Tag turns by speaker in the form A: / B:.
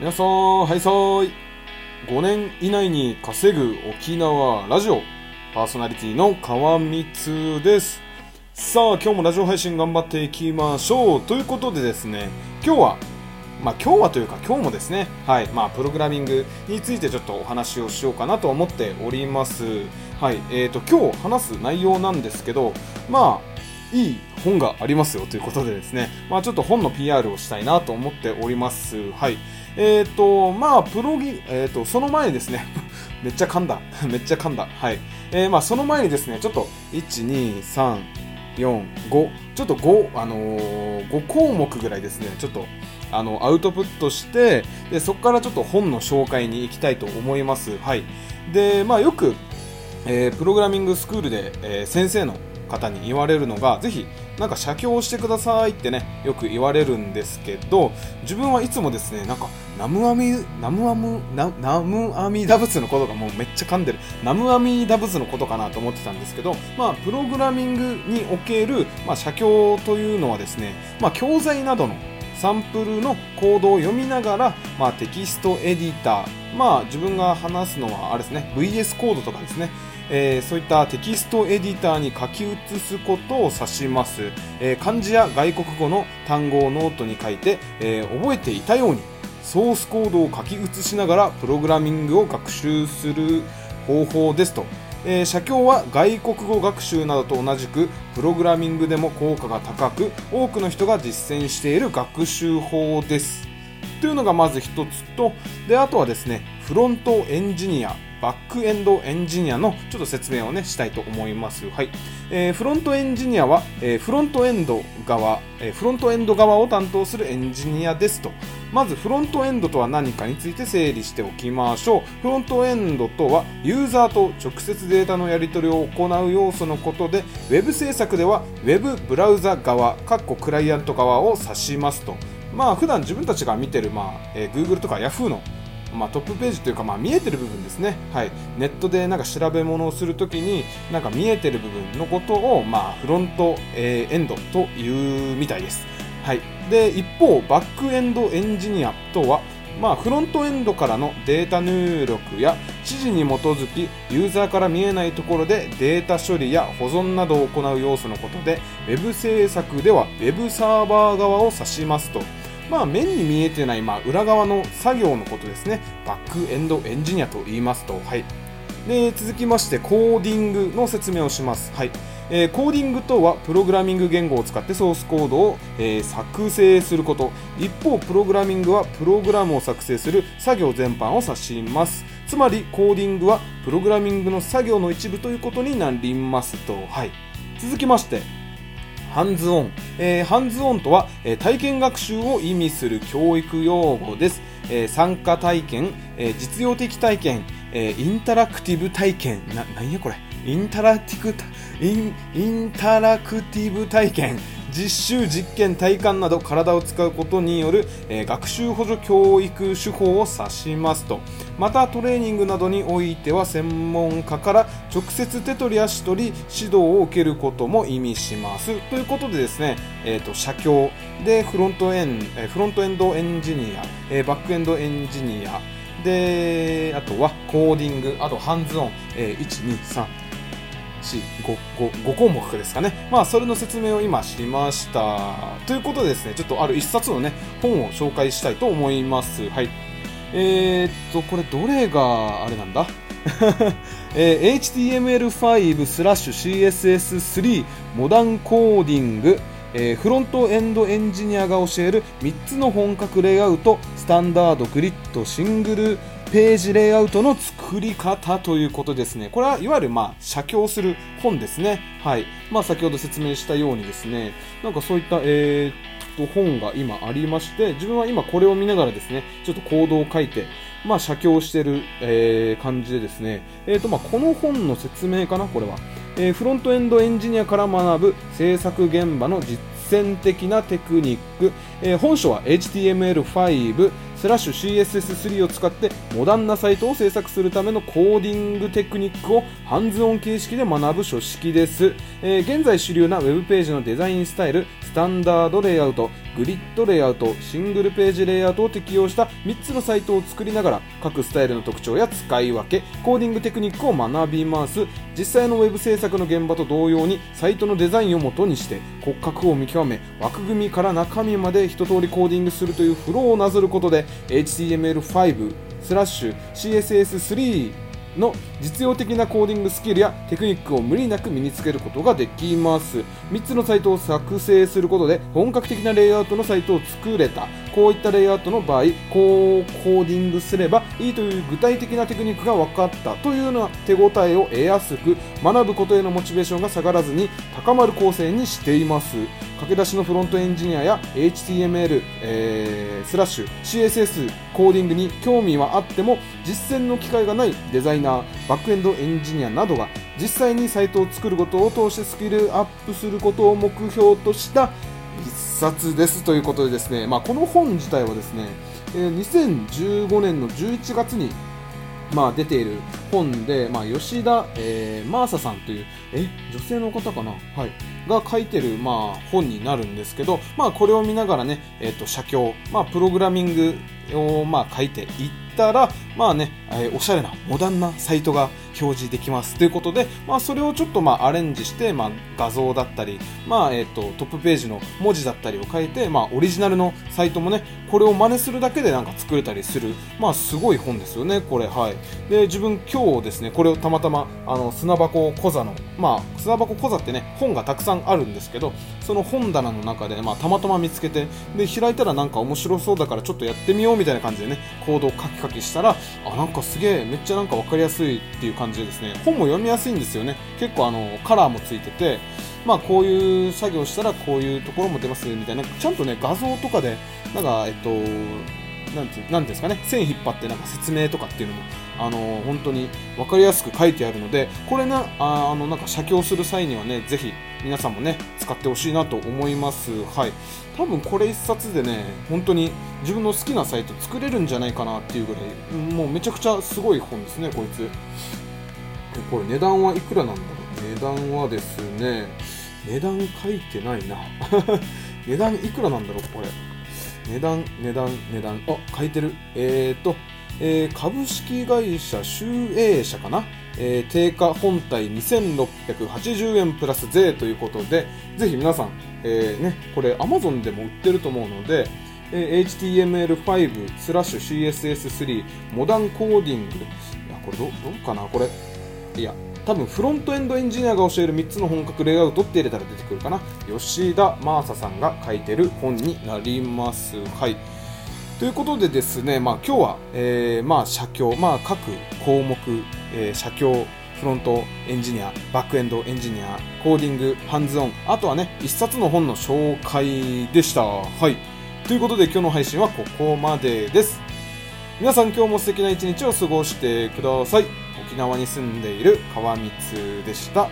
A: 皆さん、はいさーい。5年以内に稼ぐ沖縄ラジオ、パーソナリティの川光です。さあ、今日もラジオ配信頑張っていきましょう。ということでですね、今日は、まあ今日はというか今日もですね、はい、まあプログラミングについてちょっとお話をしようかなと思っております。はい、えーと、今日話す内容なんですけど、まあ、いい本がありますよということでですね、まあちょっと本の PR をしたいなと思っております。はい。えっ、ー、と、まあ、プロギ、えっ、ー、と、その前にですね、めっちゃ噛んだ。めっちゃ噛んだ。はい。えー、まあ、その前にですね、ちょっと、1、2、3、4、5、ちょっと5、あのー、5項目ぐらいですね、ちょっと、あの、アウトプットして、で、そこからちょっと本の紹介に行きたいと思います。はい。で、まあ、よく、えー、プログラミングスクールで、えー、先生の方に言われるのが、ぜひ、なんか写経をしてくださいってね、よく言われるんですけど、自分はいつもですね、なんか、ナムアミ、ナムアム、ナムアミダ仏のことがもうめっちゃ噛んでる、ナムアミダ仏のことかなと思ってたんですけど、まあ、プログラミングにおける、まあ、写経というのはですね、まあ、教材などのサンプルのコードを読みながら、まあ、テキストエディター、まあ、自分が話すのは、あれですね、VS コードとかですね、えー、そういったテキストエディターに書き写すことを指します、えー、漢字や外国語の単語をノートに書いて、えー、覚えていたようにソースコードを書き写しながらプログラミングを学習する方法ですと、えー、写経は外国語学習などと同じくプログラミングでも効果が高く多くの人が実践している学習法です。というのがまず一つとであとはですねフロントエンジニア。バックエンドエンジニアのちょっと説明をねしたいと思います。はい。えー、フロントエンジニアは、えー、フロントエンド側、えー、フロントエンド側を担当するエンジニアですと。まずフロントエンドとは何かについて整理しておきましょう。フロントエンドとはユーザーと直接データのやり取りを行う要素のことで、ウェブ制作ではウェブブラウザ側、かっこクライアント側を指しますと。まあ普段自分たちが見てる、まあえー、Google とか Yahoo のまあ、トップページというか、まあ、見えてる部分ですね、はい、ネットでなんか調べ物をするときになんか見えてる部分のことを、まあ、フロント、えー、エンドというみたいです、はい、で一方バックエンドエンジニアとはまあ、フロントエンドからのデータ入力や指示に基づきユーザーから見えないところでデータ処理や保存などを行う要素のことで Web 制作では Web サーバー側を指しますと。まあ、目に見えてない、まあ、裏側の作業のことですね。バックエンドエンジニアと言いますと、はい。で、続きまして、コーディングの説明をします。はい。えー、コーディングとは、プログラミング言語を使ってソースコードを、えー、作成すること。一方、プログラミングは、プログラムを作成する作業全般を指します。つまり、コーディングは、プログラミングの作業の一部ということになりますと、はい。続きまして、ハンズオン、えー、ハンズオンとは、えー、体験学習を意味する教育用語です、えー、参加体験、え実用的体験、えインタラクティブ体験。ななんやこれ？インタラティクインインタラクティブ体験。実習実験体感など体を使うことによる、え学習補助教育手法を指しますと。またトレーニングなどにおいては専門家から直接手取り足取り指導を受けることも意味します。ということでですね、えーと、写経でフロントエン、えフロントエンドエンジニア、えバックエンドエンジニア。であとはコーディングあとハンズオン、えー、123 5, 項目ですかね。まあ、それの説明を今しました。ということでですね、ちょっとある一冊のね、本を紹介したいと思います。はい。えー、っと、これどれがあれなんだ？えー、HTML5 スラッシュ CSS3 モダンコーディングえー、フロントエンドエンジニアが教える3つの本格レイアウトスタンダードグリッドシングルページレイアウトの作り方ということですね。これはいわゆるまあ写経する本ですね。はい。まあ先ほど説明したようにですね、なんかそういった、えー、と本が今ありまして、自分は今これを見ながらですね、ちょっとコードを書いて、まあ写経してる、えー、感じでですね、えーとまあこの本の説明かな、これは。えー、フロントエンドエンジニアから学ぶ制作現場の実践的なテクニック、えー、本書は HTML5 スラッシュ CSS3 を使ってモダンなサイトを制作するためのコーディングテクニックをハンズオン形式で学ぶ書式です、えー、現在主流な Web ページのデザインスタイルスタンダードレイアウト。グリッドレイアウトシングルページレイアウトを適用した3つのサイトを作りながら各スタイルの特徴や使い分けコーディングテクニックを学びます。実際の Web 制作の現場と同様にサイトのデザインをもとにして骨格を見極め枠組みから中身まで一通りコーディングするというフローをなぞることで HTML5 スラッシュ CSS3 の実用的なコーディングスキルやテクニックを無理なく身につけることができます。3つのサイトを作成することで本格的なレイアウトのサイトを作れた。こういったレイアウトの場合こうコーディングすればいいという具体的なテクニックが分かった。というような手応えを得やすく学ぶことへのモチベーションが下がらずに高まる構成にしています。駆け出しのフロントエンジニアや HTML、えー、スラッシュ CSS コーディングに興味はあっても実践の機会がないデザイナーバックエンドエンジニアなどが実際にサイトを作ることを通してスキルアップすることを目標とした一冊ですということでですね、まあ、この本自体はですね、えー、2015年の11月にまあ、出ている本で、まあ、吉田、えー、マーサさんという、え、女性の方かな？はい。が書いてる、まあ、本になるんですけど、まあ、これを見ながらね、えっ、ー、と、写経、まあ、プログラミングを、まあ、書いていったら、まあね、えー、おしゃれな、モダンなサイトが表示できますということで、まあ、それをちょっとまあアレンジして、まあ、画像だったり、まあえーと、トップページの文字だったりを変えて、まあ、オリジナルのサイトもねこれを真似するだけでなんか作れたりする、まあ、すごい本ですよね、これ。はい、で自分、今日ですねこれをたまたまあの砂箱講座の、まあ、砂箱講座ってね本がたくさんあるんですけどその本棚の中で、まあ、たまたま見つけてで開いたらなんか面白そうだからちょっとやってみようみたいな感じでねコードを書き書きしたらあなんかすげえめっちゃなんか分かりやすいっていう感じでですね本も読みやすいんですよね。結構あのカラーもついててまあこういう作業したらこういうところも出ますみたいな。ちゃんとね画像とかでなんかえっとなんてなんですかね線引っ張ってなんか説明とかっていうのもあの本当に分かりやすく書いてあるのでこれなあのなんか写経する際にはねぜひ皆さんもね使ってほしいなと思います。はい。多分これ1冊でね本当に自分の好きなサイト作れるんじゃないかなっていうぐらいもうめちゃくちゃすごい本ですねこいつ。これ値段はいくらなんだろう？値段はですね値段書いてないな。値段いくらなんだろうこれ。値段値段値段あ書いてるえーとえー、株式会社集英社かな、えー、定価本体2680円プラス税ということで、ぜひ皆さん、えー、ね、これ Amazon でも売ってると思うので、え HTML5 スラッシュ CSS3 モダンコーディング。いや、これど、どうかな？これ。いや、多分フロントエンドエンジニアが教える3つの本格レイアウトって入れたら出てくるかな。吉田真麻さんが書いてる本になります。はい。ということでですね、まあ、今日は、えー、まあ、写経、まあ、各項目、えー、写経、フロントエンジニア、バックエンドエンジニア、コーディング、ハンズオン、あとはね、一冊の本の紹介でした。はい。ということで今日の配信はここまでです。皆さん今日も素敵な一日を過ごしてください。沖縄に住んでいる川光でした。